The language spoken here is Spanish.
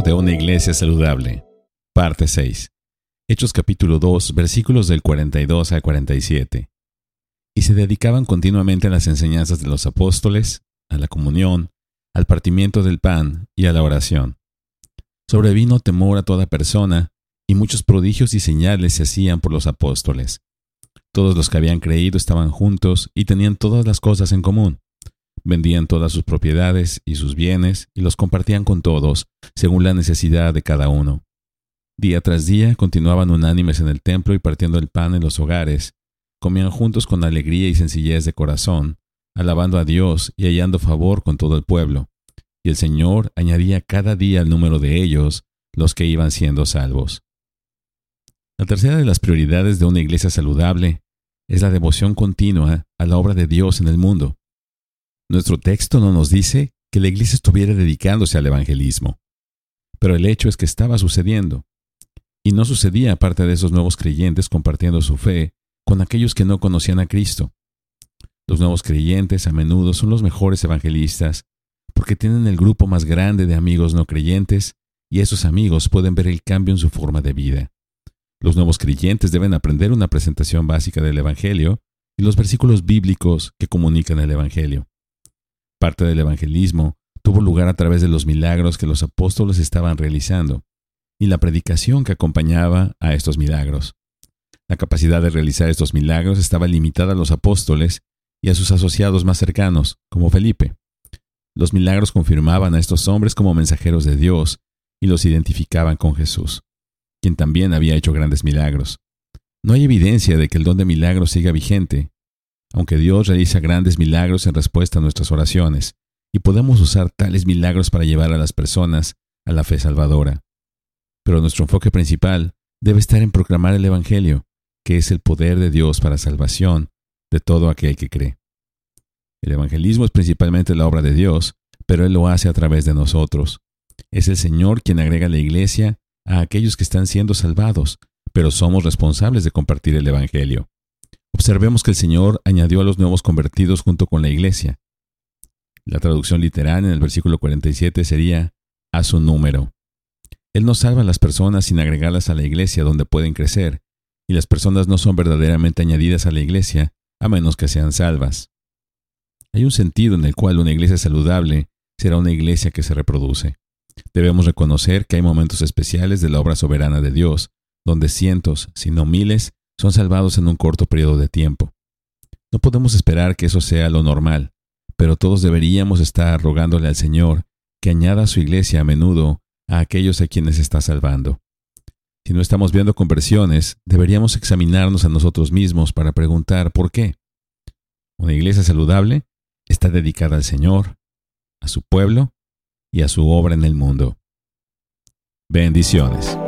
de una iglesia saludable. Parte 6. Hechos capítulo 2, versículos del 42 al 47. Y se dedicaban continuamente a las enseñanzas de los apóstoles, a la comunión, al partimiento del pan y a la oración. Sobrevino temor a toda persona, y muchos prodigios y señales se hacían por los apóstoles. Todos los que habían creído estaban juntos y tenían todas las cosas en común Vendían todas sus propiedades y sus bienes y los compartían con todos, según la necesidad de cada uno. Día tras día continuaban unánimes en el templo y partiendo el pan en los hogares. Comían juntos con alegría y sencillez de corazón, alabando a Dios y hallando favor con todo el pueblo. Y el Señor añadía cada día al número de ellos los que iban siendo salvos. La tercera de las prioridades de una iglesia saludable es la devoción continua a la obra de Dios en el mundo. Nuestro texto no nos dice que la iglesia estuviera dedicándose al evangelismo, pero el hecho es que estaba sucediendo. Y no sucedía aparte de esos nuevos creyentes compartiendo su fe con aquellos que no conocían a Cristo. Los nuevos creyentes a menudo son los mejores evangelistas porque tienen el grupo más grande de amigos no creyentes y esos amigos pueden ver el cambio en su forma de vida. Los nuevos creyentes deben aprender una presentación básica del Evangelio y los versículos bíblicos que comunican el Evangelio. Parte del evangelismo tuvo lugar a través de los milagros que los apóstoles estaban realizando y la predicación que acompañaba a estos milagros. La capacidad de realizar estos milagros estaba limitada a los apóstoles y a sus asociados más cercanos, como Felipe. Los milagros confirmaban a estos hombres como mensajeros de Dios y los identificaban con Jesús, quien también había hecho grandes milagros. No hay evidencia de que el don de milagros siga vigente, aunque Dios realiza grandes milagros en respuesta a nuestras oraciones, y podemos usar tales milagros para llevar a las personas a la fe salvadora. Pero nuestro enfoque principal debe estar en proclamar el Evangelio, que es el poder de Dios para salvación de todo aquel que cree. El evangelismo es principalmente la obra de Dios, pero Él lo hace a través de nosotros. Es el Señor quien agrega la iglesia a aquellos que están siendo salvados, pero somos responsables de compartir el Evangelio. Observemos que el Señor añadió a los nuevos convertidos junto con la iglesia. La traducción literal en el versículo 47 sería a su número. Él no salva a las personas sin agregarlas a la iglesia donde pueden crecer, y las personas no son verdaderamente añadidas a la iglesia a menos que sean salvas. Hay un sentido en el cual una iglesia saludable será una iglesia que se reproduce. Debemos reconocer que hay momentos especiales de la obra soberana de Dios, donde cientos, si no miles, son salvados en un corto periodo de tiempo. No podemos esperar que eso sea lo normal, pero todos deberíamos estar rogándole al Señor que añada a su iglesia a menudo a aquellos a quienes está salvando. Si no estamos viendo conversiones, deberíamos examinarnos a nosotros mismos para preguntar por qué. Una iglesia saludable está dedicada al Señor, a su pueblo y a su obra en el mundo. Bendiciones.